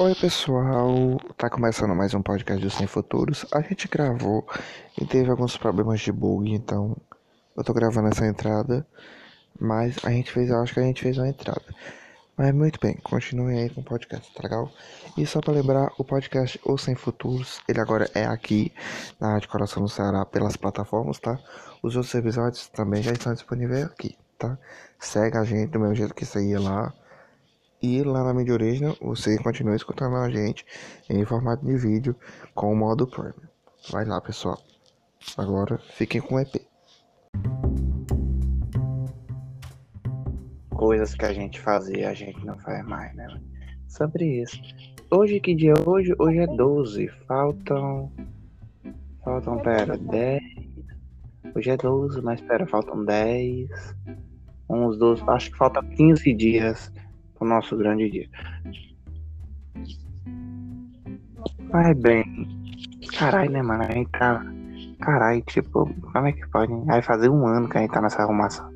Oi pessoal, tá começando mais um podcast do Sem Futuros. A gente gravou e teve alguns problemas de bug, então eu tô gravando essa entrada, mas a gente fez, acho que a gente fez uma entrada. Mas muito bem, continuem aí com o podcast, tá legal? E só pra lembrar, o podcast O Sem Futuros, ele agora é aqui na Rádio Coração do Ceará pelas plataformas, tá? Os outros episódios também já estão disponíveis aqui, tá? Segue a gente do mesmo jeito que seguia lá. E lá na mídia original, você continua escutando a gente em formato de vídeo com o modo Premium. Vai lá, pessoal. Agora fiquem com o EP. Coisas que a gente fazia, a gente não faz mais, né? Sobre isso. Hoje, que dia é hoje? Hoje é 12. Faltam. Faltam, pera, 10. Hoje é 12, mas pera, faltam 10. Uns 12. Acho que faltam 15 dias o nosso grande dia. Mas bem, caralho, né, mano? A gente tá. Caralho, tipo, como é que pode? Vai fazer um ano que a gente tá nessa arrumação.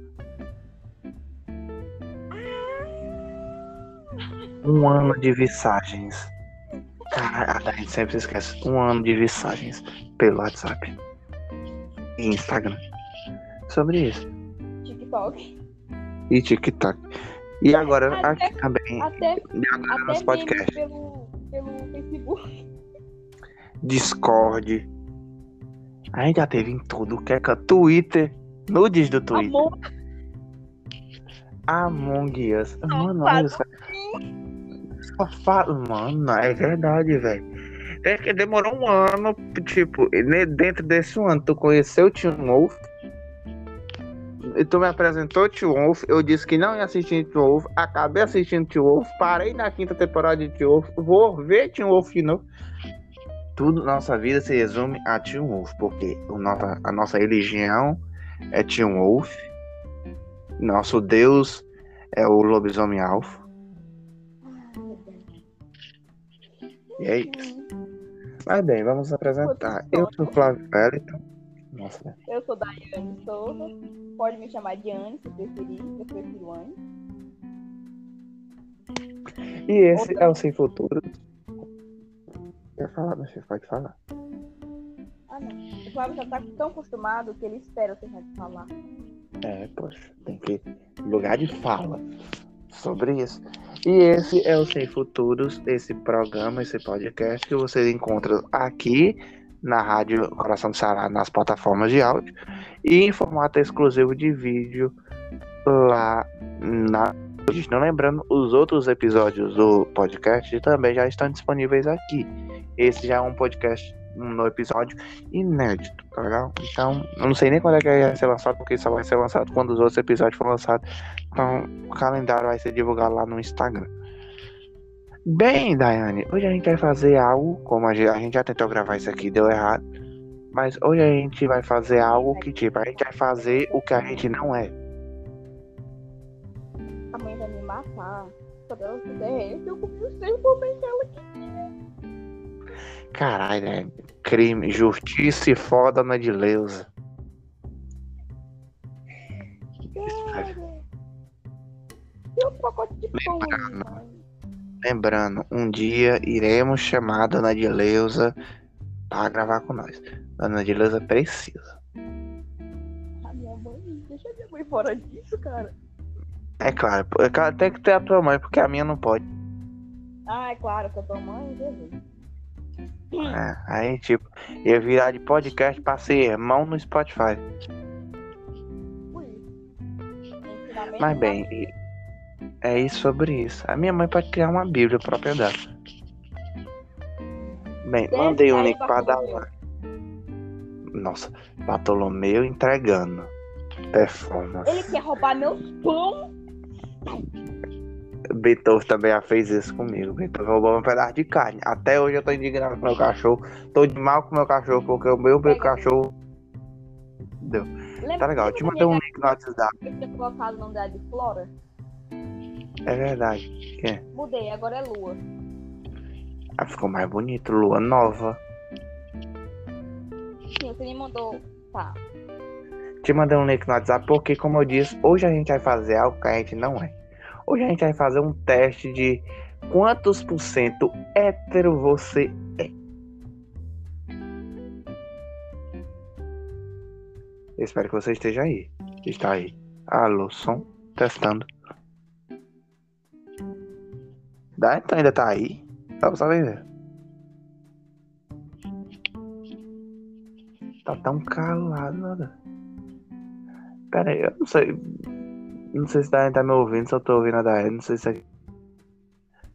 Um ano de visagens. Caralho, a gente sempre se esquece. Um ano de visagens pelo WhatsApp e Instagram. Sobre isso. TikTok. E TikTok. E agora Até- aqui também. Até, agora até nosso podcast. pelo, pelo Facebook. Discord. A gente já teve em tudo. Que é é Twitter. Nudes do Twitter. Amor, Among Us. Mano, Safado. olha só. Só fala. Mano, é verdade, velho. É que demorou um ano, tipo, dentro desse ano, tu conheceu o Tio Wolf. Tu me apresentou Tio Wolf. Eu disse que não ia assistir Tio Wolf. Acabei assistindo Tio Wolf. Parei na quinta temporada de Tio Wolf. Vou ver Tio Wolf de novo. Tudo nossa vida se resume a Tio Wolf. Porque o a nossa religião é Tio Wolf. Nosso Deus é o lobisomem alfa. E é isso. Mas bem, vamos apresentar. Eu sou o Flávio Wellington. Nossa, eu sou Daiane Souza. Pode me chamar de Anne se preferir. Eu prefiro Anne. E esse é o Sem Futuro. Quer falar, meu filho? Pode falar. Ah, não. O Flávio já tá tão acostumado que ele espera terminar de falar. É, poxa, tem que. Lugar de fala sobre isso. E esse é o Sem Futuros, esse programa, esse podcast que você encontra aqui na Rádio Coração do Ceará, nas plataformas de áudio, e em formato exclusivo de vídeo lá na. Não lembrando, os outros episódios do podcast também já estão disponíveis aqui. Esse já é um podcast no episódio inédito, tá legal? Então, eu não sei nem quando é que vai ser lançado, porque só vai ser lançado quando os outros episódios forem lançados. Então, o calendário vai ser divulgado lá no Instagram. Bem, Daiane, hoje a gente vai fazer algo, como a gente, a gente já tentou gravar isso aqui, deu errado. Mas hoje a gente vai fazer algo que, tipo, a gente vai fazer o que a gente não é. A mãe vai me matar. Quando ela fizer isso, eu três por bem dela aqui. Caralho, né? Crime, justiça e foda na de Leusa. Cara. E um pacote de pão. Lembrando. Lembrando, um dia iremos chamar a Dona de Leusa para gravar com nós. Dona de Leusa precisa. A minha mãe. Deixa a minha mãe fora disso, cara. É claro, é claro, tem que ter a tua mãe, porque a minha não pode. Ah, é claro, que a tua mãe, Jesus. É, aí, tipo, ia virar de podcast pra ser irmão no Spotify. Mas bem, e- é isso sobre isso. A minha mãe pode criar uma bíblia própria dela. Bem, Desce mandei um link pra dar lá. Nossa, Bartolomeu entregando. Performance. Ele quer roubar meus pão. Beethoven também já fez isso comigo. Beethoven roubou um pedaço de carne. Até hoje eu tô indignado com meu cachorro. Tô de mal com meu cachorro, porque o meu, meu cachorro. Deu. Lembra, Tá legal. Eu te mandei um link no WhatsApp. eu tinha colocado o nome dela de Flora? É verdade. Que? Mudei, agora é Lua. Ah, ficou mais bonito. Lua nova. Sim, você me mandou. Tá. Te mandei um link no WhatsApp porque, como eu disse, hoje a gente vai fazer algo que a gente não é. Hoje a gente vai fazer um teste de quantos por cento hétero você é? Eu espero que você esteja aí. Está aí. Alô, som. Testando. Dá, então ainda tá aí. Dá pra saber. Tá tão calado, nada. Pera aí, eu não sei. Não sei se tá, tá me ouvindo, se eu tô ouvindo a Daé, não sei se é...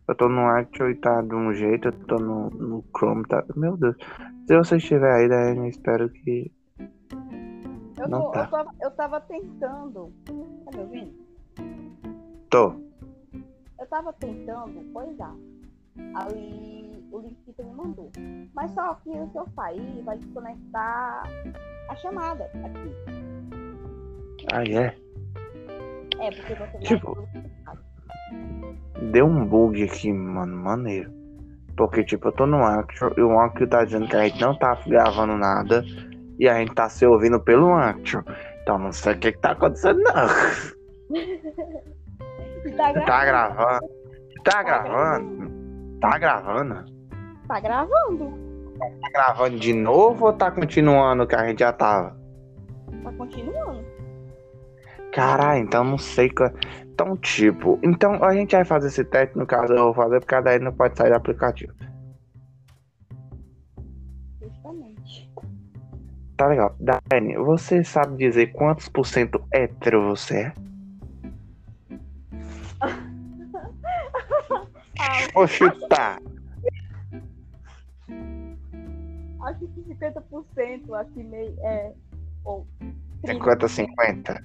Eu tô no Actual e tá de um jeito, eu tô no, no Chrome, tá. Meu Deus. Se você estiver aí, Daé, eu espero que. Eu, Não tô, tá. eu, tava, eu tava tentando. Tá me ouvindo? Tô. Eu tava tentando coisar. Aí o link que você me mandou. Mas só que se eu sair, vai desconectar a chamada aqui. Ah, é? É, porque você Tipo-. Deu um bug aqui, mano, maneiro. Porque, tipo, eu tô no Actual e o Actual tá dizendo que a gente não tá gravando nada e a gente tá se ouvindo pelo Actual. Então não sei o que que tá acontecendo, não. Tá, gra... Tá gravando? Tá gravando? Tá gravando? tá gravando. Tá gravando de novo ou tá continuando o que a gente já tava? Tá continuando. Caralho, então não sei. qual- Então, tipo, então a gente vai fazer esse teste, no caso eu vou fazer, porque daí não pode sair do aplicativo. Justamente. Tá legal. Dani, você sabe dizer quantos por cento hétero você é? Vou chutar. acho que 50%, acho que meio. É. Ou. 50, 50.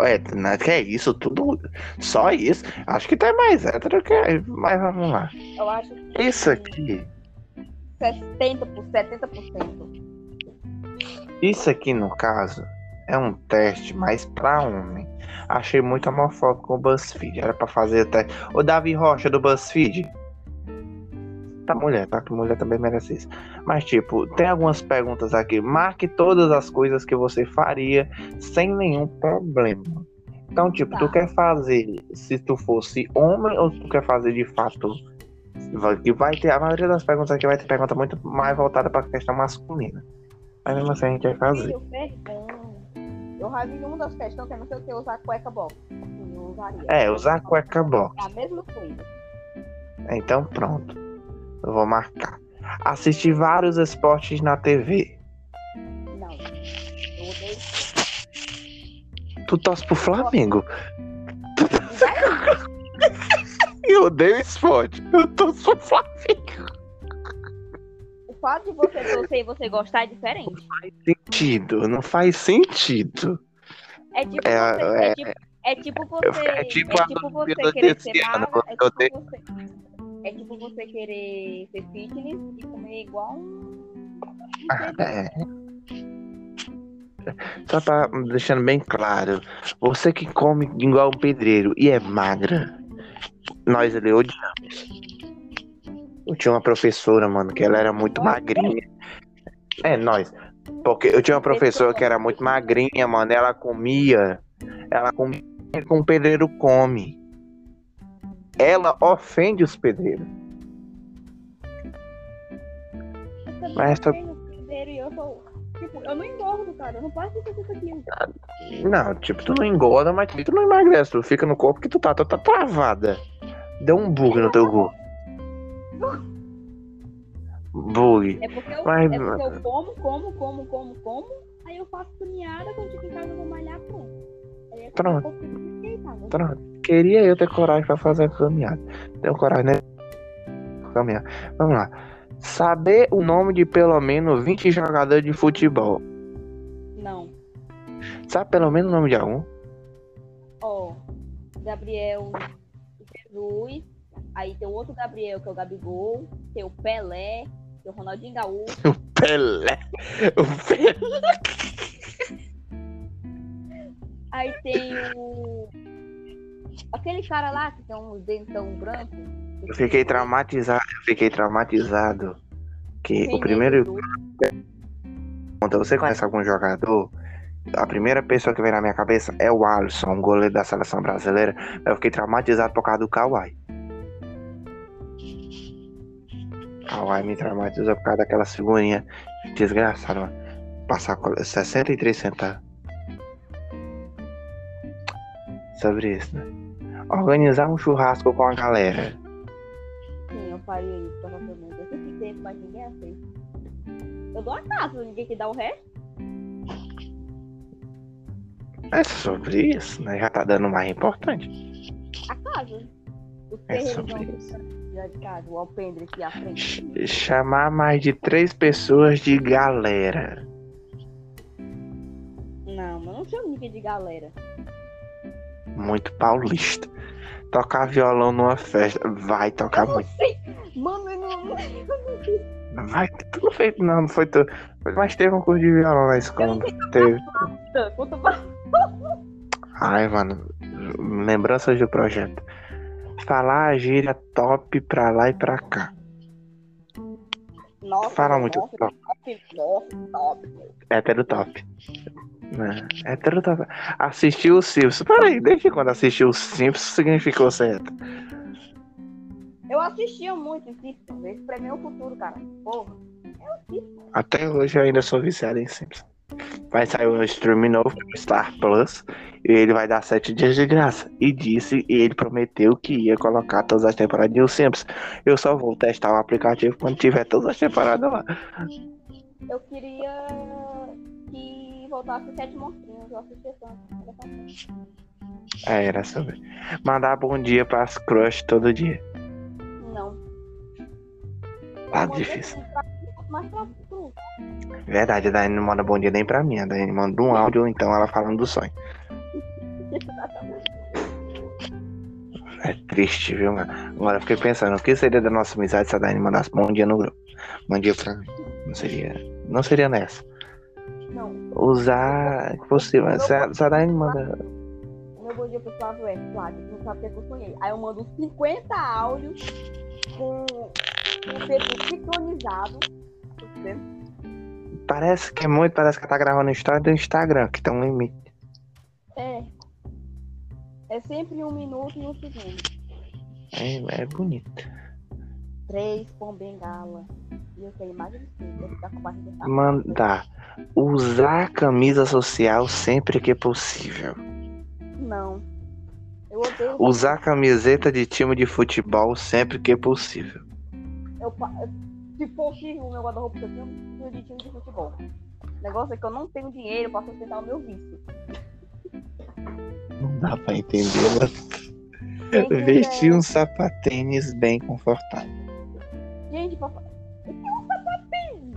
Ué, não é que é isso tudo? Só isso? Acho que tá mais hétero que. Mas vamos lá. Eu acho que. Isso aqui. 60%, 70%. Isso aqui, no caso, é um teste mais pra homem. Achei muito homofóbico o BuzzFeed. Era pra fazer até. O Davi Rocha do BuzzFeed. Tá mulher, tá? Que mulher também merece isso. Mas, tipo, tem algumas perguntas aqui. Marque todas as coisas que você faria sem nenhum problema. Então, tipo, tu Tá. quer fazer se tu fosse homem ou tu quer fazer de fato? Que vai ter. A maioria das perguntas aqui vai ter pergunta muito mais voltada pra questão masculina. Mas mesmo assim a gente vai fazer. Eu já vi uma das eu não sei o que usar cueca box. Assim, eu usaria. É, usar cueca box. É a mesma coisa. Então pronto. Eu vou marcar. Assistir vários esportes na TV. Não. Eu odeio. Tu torce pro Flamengo. Eu odeio esporte. Eu torço pro Flamengo. O fato de você torcer e você gostar é diferente. Sentido. Não faz sentido. É tipo É, você. é- É, tipo, é tipo você. é tipo a você Olimpíada querer desse ser magra. É tipo você. É tipo você querer ser fitness e comer igual um. É. Só pra deixando bem claro, você que come igual um pedreiro e é magra, nós ali odiamos. Eu tinha uma professora, mano, que ela era muito magrinha. É, nós. Porque eu tinha uma professora que era muito magrinha, mano. Ela comia. Ela comia como o pedreiro come. Ela ofende os pedreiros. Eu Mas e eu sou. Tipo, eu não engordo, cara. Eu não passo de 60 quilos. Não, tipo, tu não engorda, mas tu não emagrece. Tu fica no corpo que tu tá, tu tá travada. Deu um bug no teu corpo. Bug. É porque eu, Mas- é porque eu como, como, como, como, como. Aí eu faço caminhada, quando fico em casa eu vou malhar, pronto. É Pronto. fiquei, tá? Pronto. Queria eu ter coragem pra fazer a caminhada. Tenho coragem, né? Caminhar. Vamos lá. Saber o nome de pelo menos 20 jogadores de futebol. Não. Sabe pelo menos o nome de algum? Ó, Gabriel Jesus. Aí tem o outro Gabriel, que é o Gabigol. Tem o Pelé. Tem o Ronaldinho Gaúcho. Pelé. O Pelé. Aí tem o. Aquele cara lá que tem um dentão branco. Eu fiquei traumatizado. Eu fiquei traumatizado. Que o René primeiro. Quando você conhece algum jogador, a primeira pessoa que vem na minha cabeça é o Alisson, um goleiro da seleção brasileira. Eu fiquei traumatizado por causa do Kawhi. Hawaii me traumatizou por causa daquela figurinha desgraçada, mano. Passar col- 63 centavos. Sobre isso, né? Organizar um churrasco com a galera. Sim, eu faria isso, provavelmente. Eu sempre tento, mas ninguém aceita. Eu dou a casa, ninguém que dá o resto. É sobre isso, né? Já tá dando mais importante. A casa. Os É sobre isso. Já de casa, o alpendre aqui à frente. Ch- Chamar mais de três pessoas de galera. Não, mas não chamo ninguém de galera. Muito paulista. Tocar violão numa festa. Vai tocar muito. Mano, eu não. Vai, tu não fez. Não, não foi tu. Mas teve um curso de violão na escola. Teve. Ai, mano. Lembranças do projeto. Falar a gíria top pra lá e pra cá. Nossa, Fala muito nossa, top. Nossa, top. Hétero top. Né? Hétero top. Assistiu o Simpsons. Peraí, desde quando assistiu o Simpsons significou certo? Eu assistia muito Simpsons. Esse pra mim é o futuro, cara. Porra. Eu assisto. Até hoje eu ainda sou viciado em Simpsons. Vai sair um stream novo pro Star Plus e ele vai dar sete dias de graça. E disse, e ele prometeu que ia colocar todas as temporadas de Os Simpsons. Eu só vou testar o aplicativo quando tiver todas as temporadas lá. Eu queria que voltasse sete monstrinhos. Eu É, era sobre. Mandar bom dia pras crush todo dia. Não. Tá mandei difícil. pra- Mas pra tu. Verdade, a Daiane não manda bom dia nem pra mim. A Daiane manda um áudio então ela falando do sonho. É triste, viu, mano? Agora eu fiquei pensando, o que seria da nossa amizade se a Daiane mandasse bom dia no grupo? Bom dia pra mim. Não seria. Não seria nessa. Não. Usar. Possível. Se a, se a Daiane manda. Meu bom dia pro Flávio é, Flávio, não sabe o que é que eu sonhei. Aí eu mando uns 50 áudios com o perfil sincronizado. Vendo? Parece que é muito, parece que tá gravando história do Instagram, que tem um limite. É. É sempre um minuto e um segundo. É, é bonito. Três com bengala. E eu tenho mais de ficar com a barriga tá? Mandar. Usar camisa social sempre que possível. Não. Eu odeio. Usar camiseta de time de futebol sempre que possível. Eu, eu- se possível, o meu guarda-roupa que eu tenho um de time de futebol. O negócio é que eu não tenho dinheiro pra sustentar o meu vício. Não dá pra entender, mas Quem quiser- vestir um sapatênis bem confortável. Gente, papai. Eu tenho um sapatinho.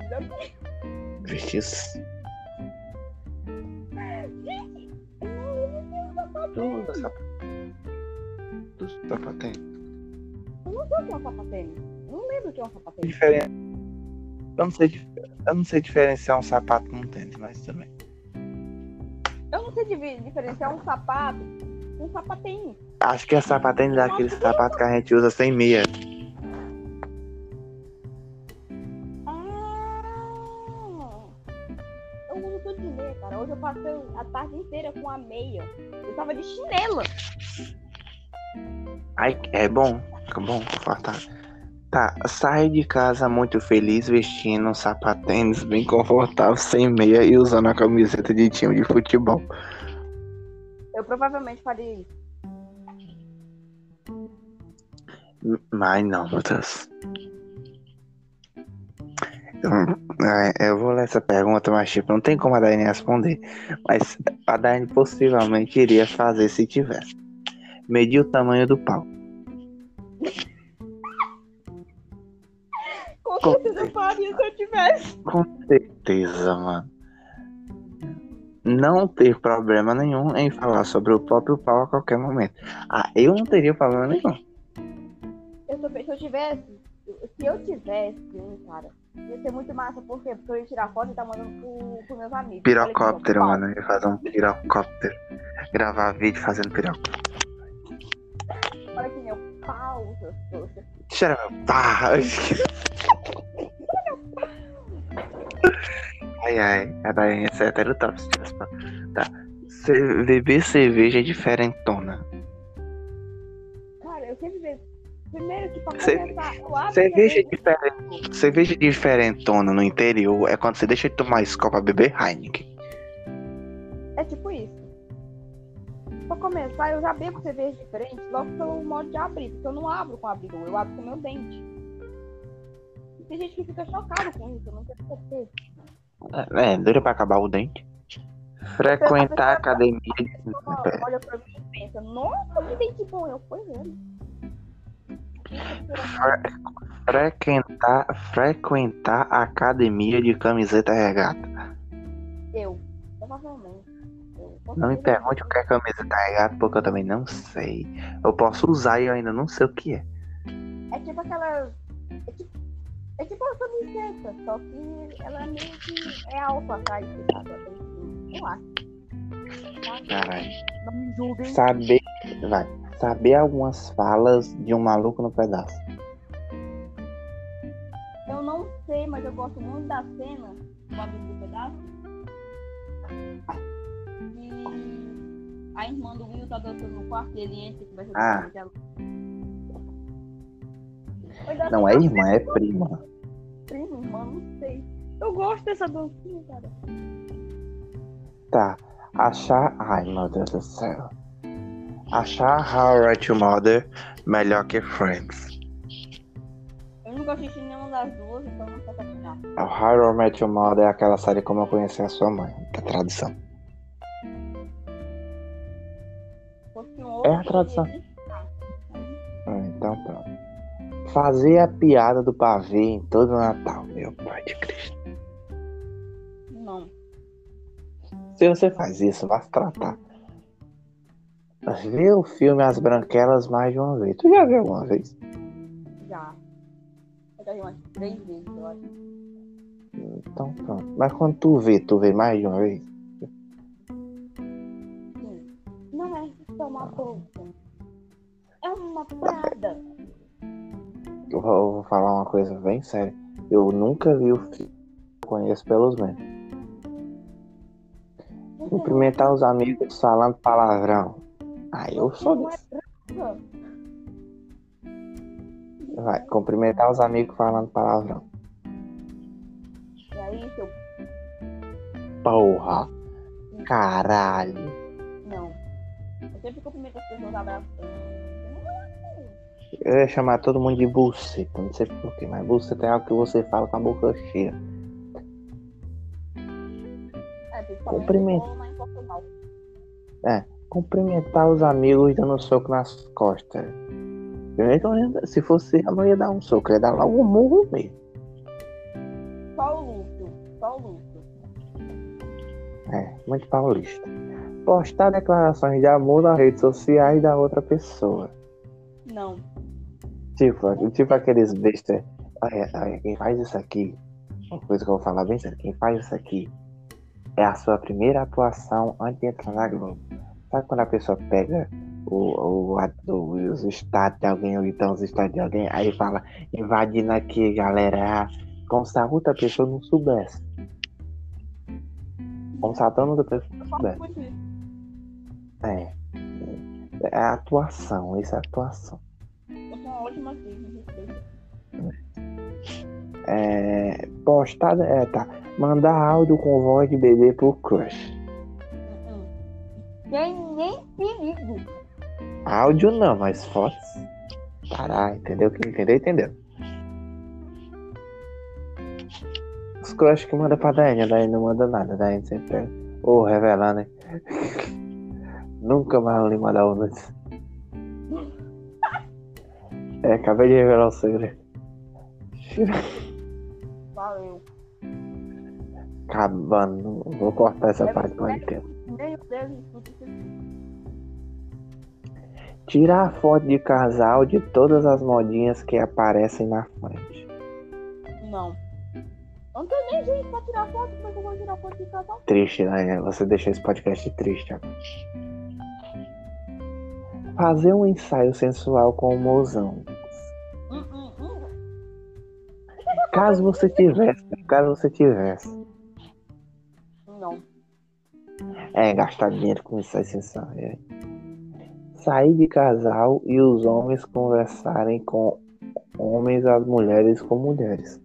Vestir. s- Tudo sapatênis. Tudo sapatênis. Eu não sei o que é um sapatênis. Eu não lembro o que é um sapatênis. Diferen... Eu não sei, eu não sei diferenciar um sapato com um tênis, mas também. Eu não sei diferenciar um sapato com um sapatênis. Acho que é sapatênis é aquele sapato que a gente usa sem meia. Ah! Eu uso tudo de meia, cara. Hoje eu passei a tarde inteira com a meia. Eu tava de chinela. Ai, é bom, fica bom, confortável. Tá, sai de casa muito feliz vestindo um sapatênis bem confortável, sem meia e usando a camiseta de time de futebol. Eu provavelmente faria isso. Mas não, meu Deus. Eu, é, eu vou ler essa pergunta, mas tipo, não tem como a Daiane responder. Mas a Daiane possivelmente iria fazer se tivesse. Medir o tamanho do pau. Com Com certeza eu faria se eu tivesse. Com certeza, mano. Não ter problema nenhum em falar sobre o próprio pau a qualquer momento. Ah, eu não teria problema nenhum. Eu também, se eu tivesse, se eu tivesse, cara, ia ser muito massa. Por quê? Porque eu ia tirar foto e tá mandando pro, pros meus amigos. Pirocóptero, ó, mano. Eu ia fazer um pirocóptero. Gravar vídeo fazendo pirocóptero. Pau, seus trouxas. Tira meu pau. Ai, ai. A Daiane é hétero top. tivesse pau. Tá. Ce- Beber cerveja é diferentona. Cara, eu sempre vejo. Primeiro que pra Cê- começar, eu abro Cerveja cerveja. diferente. Cerveja diferentona no interior é quando você deixa de tomar Skol pra beber Heineken. Começar, eu já bebo cerveja diferente logo pelo modo de abrir, porque eu não abro com abridor, eu abro com meu dente. Tem gente que fica chocada com isso, eu não quero saber. É, dura pra acabar o dente. Frequentar a academia. Olha olha pra mim e pensa, nossa, que dente bom, eu fui ele. Frequentar, frequentar a academia de camiseta regata. Eu, provavelmente. Não me pergunte o que é camiseta regata, porque eu também não sei. Eu posso usar e eu ainda não sei o que é. É tipo aquela. É tipo, é tipo uma camiseta, só que ela é meio que é alta atrás, sabe? Eu acho. Tá? Caralho. Não me julguem. Saber. Vai. Saber algumas falas de um maluco no pedaço. Eu não sei, mas eu gosto muito da cena do amigo do pedaço. E a irmã do Will tá dançando no quarto e ele entra e começa a Ah. ela. Dança Não é irmã, é prima. prima, irmã, não sei. Eu gosto dessa dancinha, cara. Tá. Achar. Ai, meu Deus do céu. Achar How I Met Your Mother melhor que Friends. Eu nunca assisti nenhuma das duas, então não sei opinar. O How I Met Your Mother é aquela série como eu conheci a sua mãe, da tradução. É a tradução. Ah, Então pronto. Fazer a piada do pavê em todo Natal, meu pai de Cristo. Não. Se você faz isso, vá se tratar. Vê o filme As Branquelas mais de uma vez. Tu já viu alguma vez? Já. Eu já vi umas três vezes, eu acho. Então pronto. Mas quando tu vê, tu vê mais de uma vez? É uma bolsa. É uma piada. Eu vou, falar uma coisa bem séria. Eu nunca vi o filme. Conheço pelos memes. Cumprimentar os amigos falando palavrão. Aí eu sou é desse. Vai, cumprimentar os amigos falando palavrão. E aí, seu. Porra! Caralho! Não. Eu sempre cumprimento as pessoas abraçando. Eu ia chamar todo mundo de buceta, não sei porquê, mas buceta é algo que você fala com a boca cheia. É, em Portugal. Cumprimentar os amigos dando soco nas costas. Eu lendo- Se fosse eu não ia dar um soco, eu ia dar logo um murro mesmo. Só o luto. Só o luto. É, muito paulista. Postar declarações de amor nas redes sociais da outra pessoa. Não. Tipo, tipo aqueles bestas. Olha, olha, quem faz isso aqui, uma coisa que eu vou falar bem sério, quem faz isso aqui é a sua primeira atuação antes de entrar na Globo. Sabe quando a pessoa pega o, o, o- os status de alguém, ou então os status de alguém, aí fala, invadindo aqui, galera, como se a outra pessoa não soubesse. Como se a outra pessoa não soubesse. É. É a atuação, isso é atuação. Uma ótima me respeita. É, postar, é, tá. Mandar áudio com voz de bebê pro crush. Hum. Tem nem perigo. Áudio não, mas fotos. Parar, entendeu? Quem entendeu, entendeu. Os crush que manda pra Daiane, a Daiane não manda nada, a Daiane sempre pega. Ô, revelar, né? Nunca mais lhe mandar o nudes. É, acabei de revelar o segredo. Valeu. Acabando, vou cortar essa É parte verdade. tempo. Tirar foto de casal de todas as modinhas que aparecem na frente. Não. Não tenho nem gente pra tirar foto, como é que eu vou tirar foto de casal? Triste, né? Você deixou esse podcast triste agora. Fazer um ensaio sensual com o mozão. Caso você tivesse, caso você tivesse. Não. É, gastar dinheiro com ensaio sensual. É. Sair de casal e os homens conversarem com homens as mulheres com mulheres.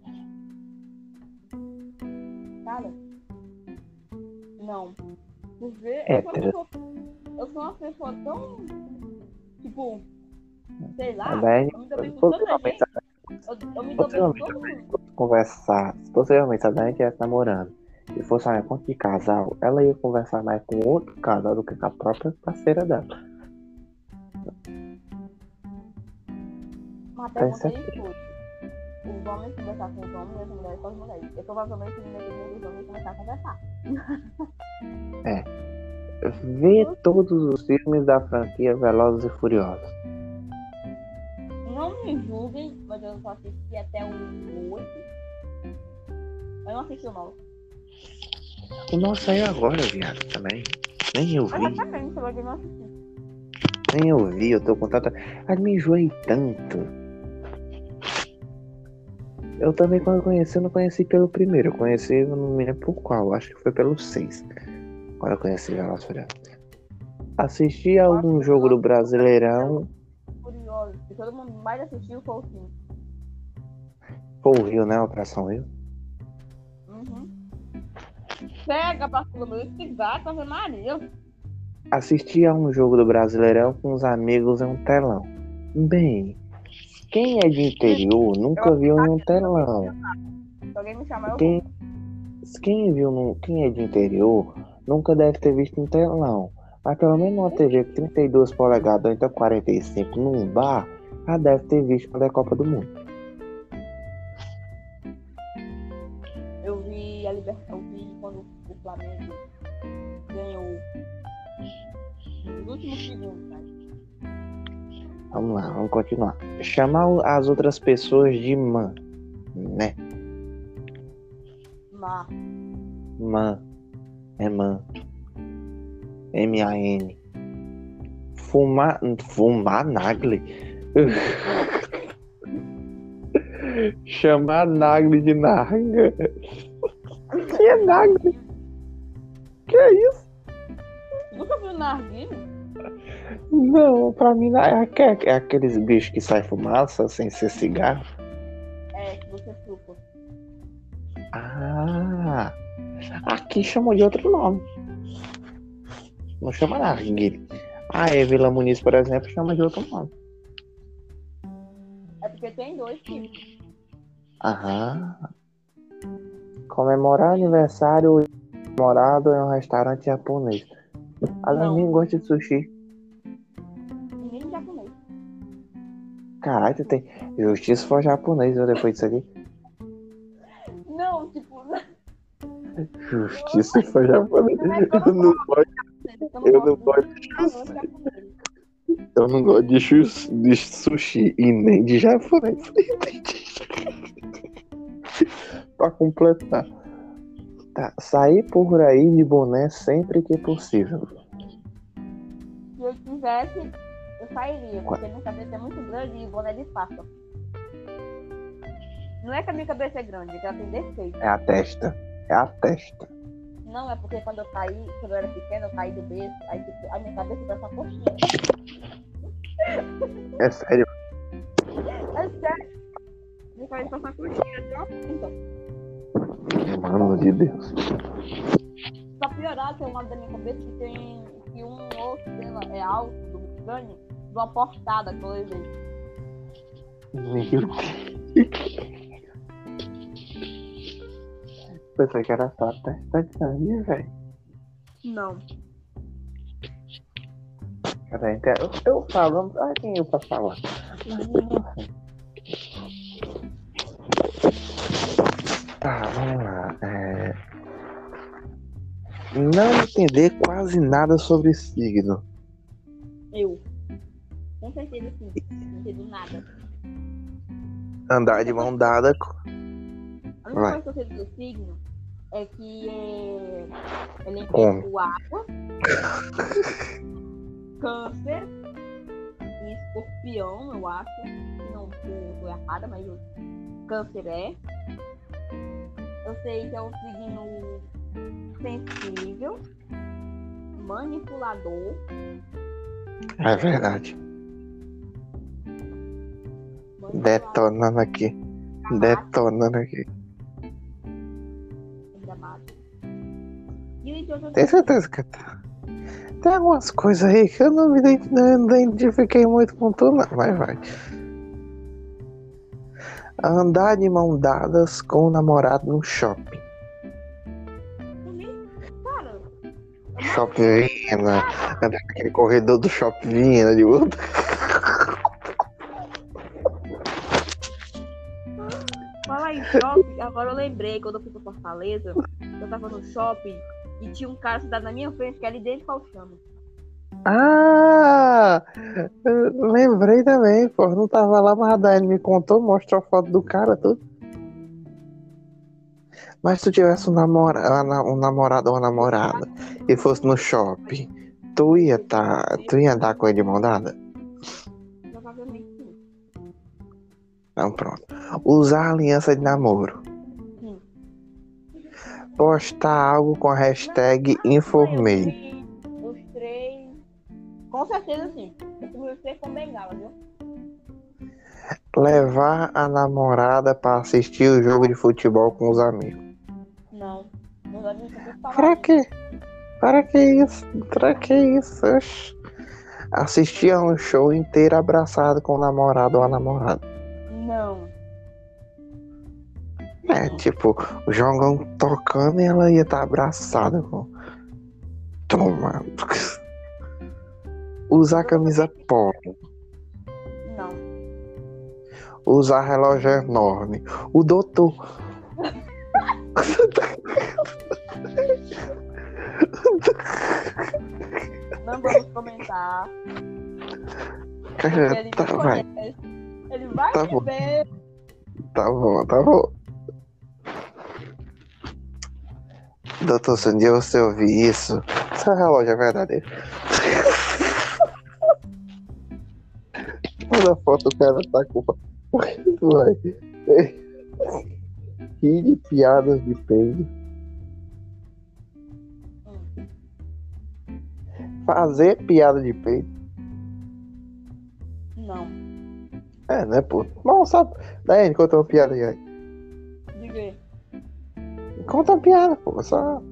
Cara. Não. É, sou uma pessoa, eu sou uma pessoa tão. Tipo. Sei lá. Dani, eu me dou bem com toda gente. Eu, eu me dou bem com todo mundo. se conversar, se possivelmente a Dani estivesse namorando e fosse uma conta de casal, ela ia conversar mais com outro casal do que com a própria parceira dela. Tá pergunta de escute. Os homens conversar com os homens e as mulheres com as mulheres. Eu provavelmente depender dos homens começar a conversar. Vê todos os filmes da franquia Velozes e Furiosos. Não me julguem, mas eu só assisti até o 8. Eu não assisti o 9. O nosso saiu agora, viado, também. Nem eu vi, Exatamente, eu não assisti. nem eu vi, eu tô com tanta. Ai, me enjoei tanto. Eu também, quando conheci, eu não conheci pelo primeiro. Eu conheci, eu não me lembro por qual. Acho que foi pelo 6. Quando eu conheci Velozes e Furiosos. Assisti a algum jogo do Brasileirão. Curioso, que todo mundo mais assistiu foi o 5. Foi o Rio, né? Operação Rio. Uhum. Pega pra cima do cigarro, Ave Maria. Assisti a um jogo do Brasileirão com os amigos em um telão. Bem, quem é de interior nunca viu em um telão. Se alguém me chamar, eu Quem, quem viu no, quem é de interior nunca deve ter visto em telão. Mas pelo menos uma TV com 32 polegadas ou então 45 num bar, já deve ter visto quando é Copa do Mundo. Eu vi a Libertadores, eu vi quando o Flamengo ganhou nos últimos segundos, cara. Vamos lá, vamos continuar. Chamar as outras pessoas de man, né? Mas Man. Man. M-A-N. Fumar. Fumar Nagli. Chamar Nagli de Narga. Que é Nagli? Que é isso? nunca viu narguilho? Não, pra mim é, é aqueles bichos que saem fumaça sem ser cigarro. É, que você chupa. Ah, aqui chamou de outro nome. Não chama narguilha. A Evila Muniz, por exemplo, chama de outro nome. É porque tem dois tipos. Aham. Comemorar aniversário morado em um restaurante japonês. A Não. mim gosta de sushi. Ninguém japonês. Caralho, tem justiça for japonês viu, depois disso aqui. Justiça se for japonês. Eu não gosto, Eu não gosto de eu não gosto de, de sushi e nem de japonês. pra completar. Tá, sair por aí de boné sempre que possível. Se eu quisesse, eu sairia, porque minha cabeça é muito grande e boné disfarça. Não é que a minha cabeça é grande, é que ela tem defeito. É a testa. É a testa. Não, é porque quando eu caí, quando eu era pequena, eu caí do berço, aí tipo, a minha cabeça parece uma coxinha. É sério. É sério. Minha cabeça parece uma coxinha, assim, ó. Então, Mano de Deus. pra piorar, tem um lado da minha cabeça que tem que um osso dela é alto, do de uma portada que eu levei. Meu Deus. Pensei que era só testa de sangue, velho. Não. Cara, então, eu, eu falo, ah, quem eu pra falar? Tá, vamos lá. É... Não entender quase nada sobre signo. Eu. Com certeza sim. Não entendo nada. Andar de mão dada. A única Vai. coisa que eu sei do signo é que é. É o água, câncer e escorpião, eu acho. Se não estou errada, mas câncer é. Eu sei que é um signo sensível, manipulador, É verdade. Detonando aqui. Detonando aqui. Tem certeza que tá. Tem algumas coisas aí que eu não me identifiquei muito com tu, não. Mas vai. Andar de mão dadas com o namorado no shopping. Shopping Vina. Andar naquele corredor do shopping Vina de outro. Fala em shopping, agora eu lembrei, quando eu fui pra Fortaleza, eu tava no shopping e tinha um cara sentado na minha frente que era idêntico ao chama. Ah! Lembrei também, pô. Não tava lá, mas a Daiane me contou, mostrou a foto do cara, tudo. Mas se tu tivesse um, namora, um namorado ou uma namorada e fosse no shopping, tu ia tá, tu ia andar com ele de mão dada? Provavelmente sim. Então pronto. Usar aliança de namoro. Postar algo com a hashtag informei. Os três. Com certeza sim. Os três com bengala, viu? Levar a namorada pra assistir o jogo de futebol com os amigos. Não. Não dá nem pra quê? Para que isso? Pra que isso? Oxi. Assistir a um show inteiro abraçado com o namorado ou a namorada. Não. É, tipo, o jogão tocando e ela ia estar abraçada com. Toma. Usar camisa polo. Não. Usar relógio enorme. O doutor. Não vamos comentar. Cara, Ele tá, vai. Ele vai Tá bom. ver. Tá bom, tá bom. Doutor, se um dia você ouvir isso, seu relógio é verdadeiro. Toda foto o cara tá com. Rir de piadas de peido. Fazer piada de peido. Não. É, né, pô? Não, sabe? Daí, conta uma piada aí. Diga aí. Conta uma piada, pô. Só.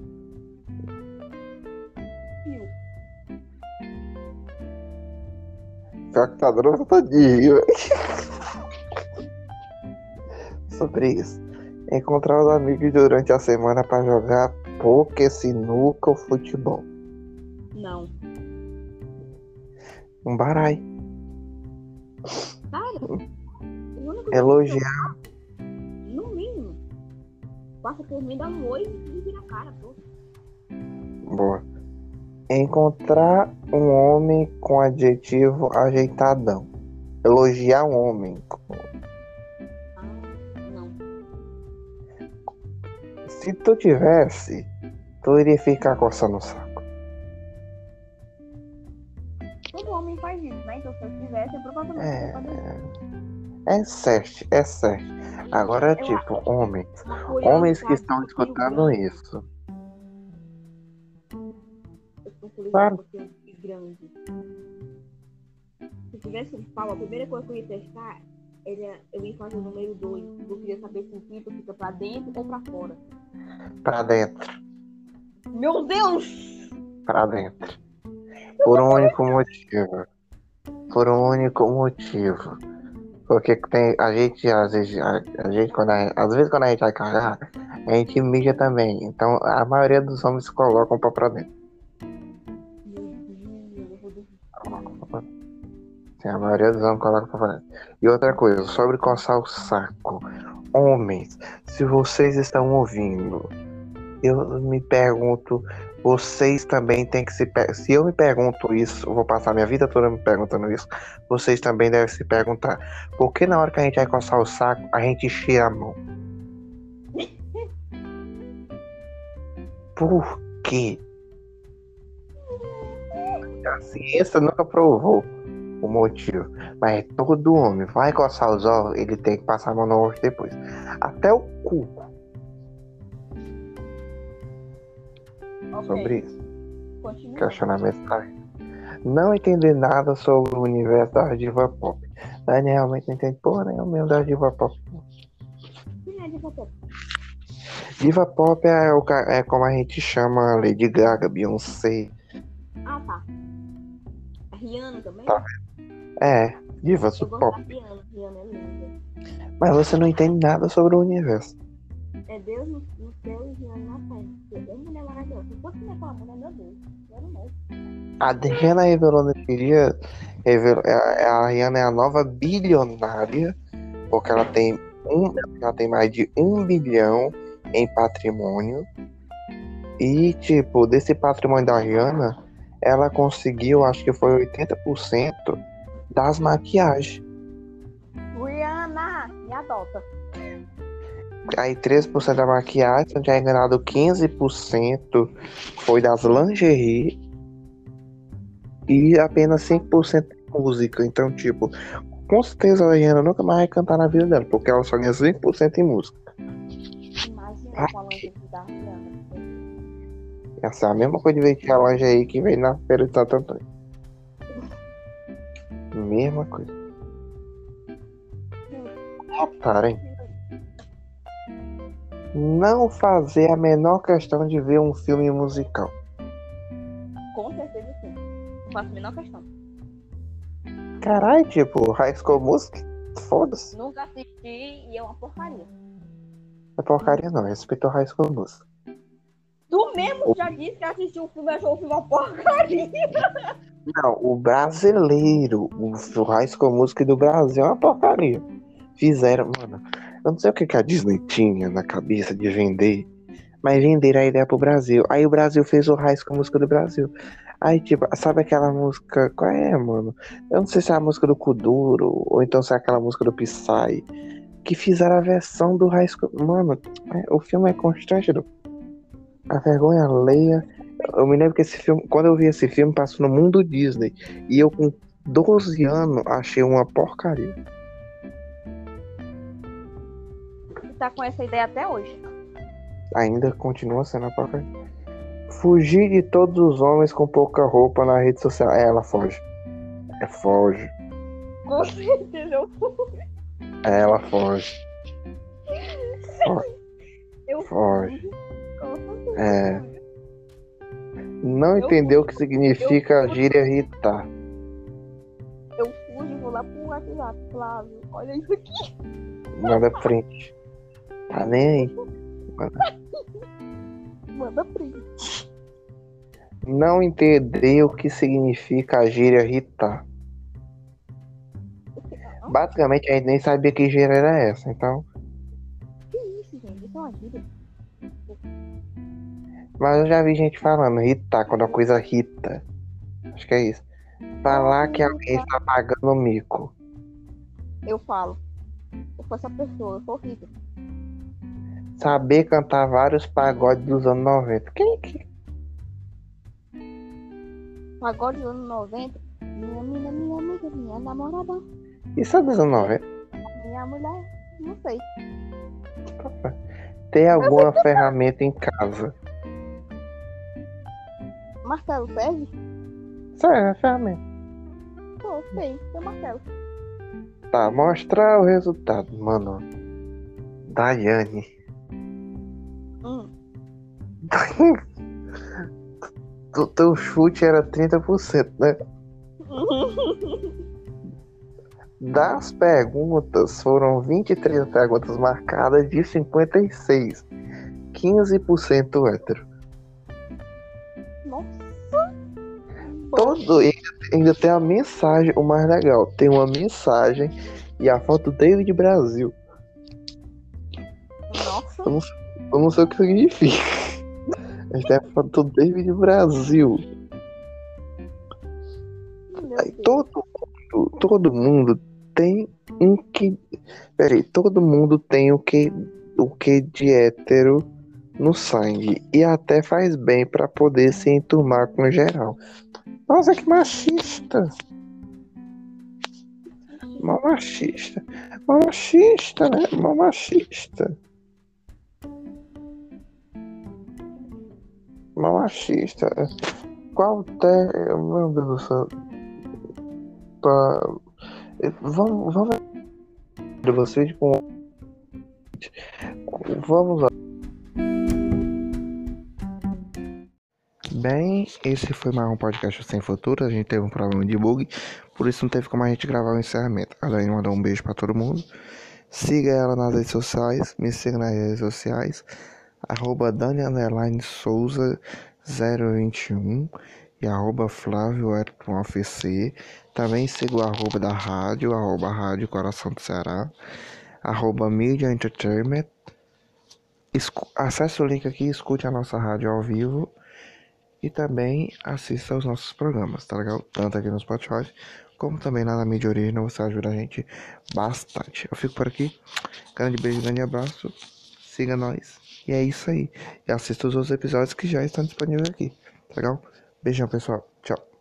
Pior que tá dando velho. Sobre isso. Encontrar os amigos durante a semana pra jogar poker, sinuca ou futebol. Não. Um barai. Cara, o único que Elogiar. Passa por mim, dá um oi e vira a cara, pô. Boa. Encontrar um homem com adjetivo ajeitadão. Elogiar um homem. Ah, não. Se tu tivesse, tu iria ficar coçando o saco. Todo homem faz isso, né? Então se eu tivesse, eu provavelmente É. É certo, é certo. Agora, tipo, homens. uma Homens que estão do escutando isso. Claro. grande. Se tivesse um pau, a primeira coisa que eu ia testar era eu ia fazer o número 2. Eu queria saber se o pinto fica pra dentro ou pra fora. Pra dentro, Meu Deus! pra dentro. Por um único motivo. Por um único motivo. Porque tem, a gente, às vezes, a, a gente, quando a, às vezes quando a gente vai cagar, a gente mija também. Então a maioria dos homens colocam pra pra dentro. Sim, a maioria dos homens coloca pra dentro. E outra coisa, sobre coçar o saco. Homens, se vocês estão ouvindo, eu me pergunto, vocês também têm que se. Se eu me pergunto isso, vou passar minha vida toda me perguntando isso, vocês também devem se perguntar. Por que na hora que a gente vai coçar o saco, a gente cheira a mão? Por quê? A ciência nunca provou o motivo. Mas todo homem vai coçar os olhos, ele tem que passar a mão no rosto depois. Até o cu Sobre isso. continua. Questionamento tá não entender nada sobre o universo da diva pop. Dani realmente não entende porra nenhuma mesmo da diva pop. Quem é diva pop? Diva pop é, o, é como a gente chama Lady Gaga, Beyoncé. Ah, tá. A Rihanna também? Tá. É, divas do pop. Rihanna. Rihanna é linda. Mas você não entende nada sobre o universo. É Deus no, no céu e Rihanna na terra. É mulher maravilhosa. Se fosse minha mulher, meu Deus. Quero mais. A Rihanna revelou nesse dia. Revelou, a, a Rihanna é a nova bilionária. Porque ela tem, um, ela tem mais de um bilhão em patrimônio. E, tipo, desse patrimônio da Rihanna, ela conseguiu, acho que foi 80% das maquiagens. Rihanna, me adota. Aí 13% da maquiagem, é enganado 15% foi das lingerie e apenas 5% de música. Então, tipo, com certeza a Rihanna nunca mais vai cantar na vida dela, porque ela só ganha 5% em música. Imagina com a lingerie da Rihanna. Essa é a mesma coisa de vestir a lingerie que vem na feira de Santo Antônio. Mesma coisa. Reparem, não fazer a menor questão de ver um filme musical. Com certeza sim. Não faço a menor questão. Caralho, tipo, High School Music? Foda-se. Nunca assisti e é uma porcaria. É porcaria não, respeito o High School Music. Tu mesmo já disse que assistiu o filme e achou o filme uma porcaria. Não, o brasileiro, o High School Music do Brasil é uma porcaria. Fizeram, mano, eu não sei o que, que a Disney tinha na cabeça de vender, mas venderam a ideia pro Brasil. Aí o Brasil fez o High School Music do Brasil. Aí, tipo, sabe aquela música, qual é, mano? Eu não sei se é a música do Kuduro, ou então se é aquela música do Psy, que fizeram a versão do School... Mano, é- o filme é constrangido. A vergonha alheia eu me lembro que esse filme, quando eu vi esse filme, passou no mundo Disney. E eu, com 12 anos, achei uma porcaria. Tá com essa ideia até hoje. Ainda continua sendo uma porcaria. Fugir de todos os homens com pouca roupa na rede social. É, ela foge. É, foge. Com certeza eu É, ela foge. Eu Foge. Certeza. É. Não entendeu o que significa a gíria irritar. Eu fujo e vou lá pro WhatsApp. Flávio, olha isso aqui. Manda frente. Tá nem aí. Manda print. Não entendeu o que significa a gíria irritar. Basicamente, a gente nem sabia que gíria era essa, então. Que isso, gente? Isso é uma gíria. Mas eu já vi gente falando irritar quando a coisa irrita. Acho que é isso. Falar que alguém está pagando o mico. Eu falo. Eu sou essa pessoa, eu sou horrível. Saber cantar vários pagodes dos anos 90. Quem que. Pagode dos anos 90. Minha mina, minha amiga, minha namorada, Isso é dos anos 90? minha mulher. Não sei. Ter alguma ferramenta em casa. Marcelo serve? Isso é ferramenta. Pô, sei. Tem Marcelo. Tá, mostrar o resultado, mano. Daiane. O teu chute era 30%, né? Das perguntas, foram 23 perguntas marcadas de 56. 15% hétero. Nossa. Todo ainda, ainda tem a mensagem, o mais legal, tem uma mensagem e a foto do David Brasil. Nossa. Eu não sei o que significa. A gente a foto do David Brasil. Aí todo mundo, todo mundo tem um que. Peraí, todo mundo tem o que, o que de hétero no sangue. E até faz bem pra poder se enturmar com geral. Nossa, que machista! Mó machista. Mó machista, né? Mó machista. Mó machista. Qual até. Meu Deus do céu. Pra... Vamos, vamos de vocês com. Vamos lá. Bem, esse foi mais um podcast sem futuro. A gente teve um problema de bug, por isso não teve como a gente gravar o encerramento. A Dani mandou um beijo para todo mundo. Siga ela nas redes sociais, me siga nas redes sociais, arroba Dani Underline Souza 021 e arroba Flávio FC. Também siga o arroba da rádio, arroba Rádio Coração do Ceará, arroba Media Entertainment. Escu acesse o link aqui, escute a nossa rádio ao vivo e também assista aos nossos programas, tá legal? Tanto aqui no Spotify como também lá na mídia original, você ajuda a gente bastante. Eu fico por aqui, grande beijo, grande abraço, siga nós e é isso aí. E assista os outros episódios que já estão disponíveis aqui, tá legal? Beijão, pessoal. Tchau.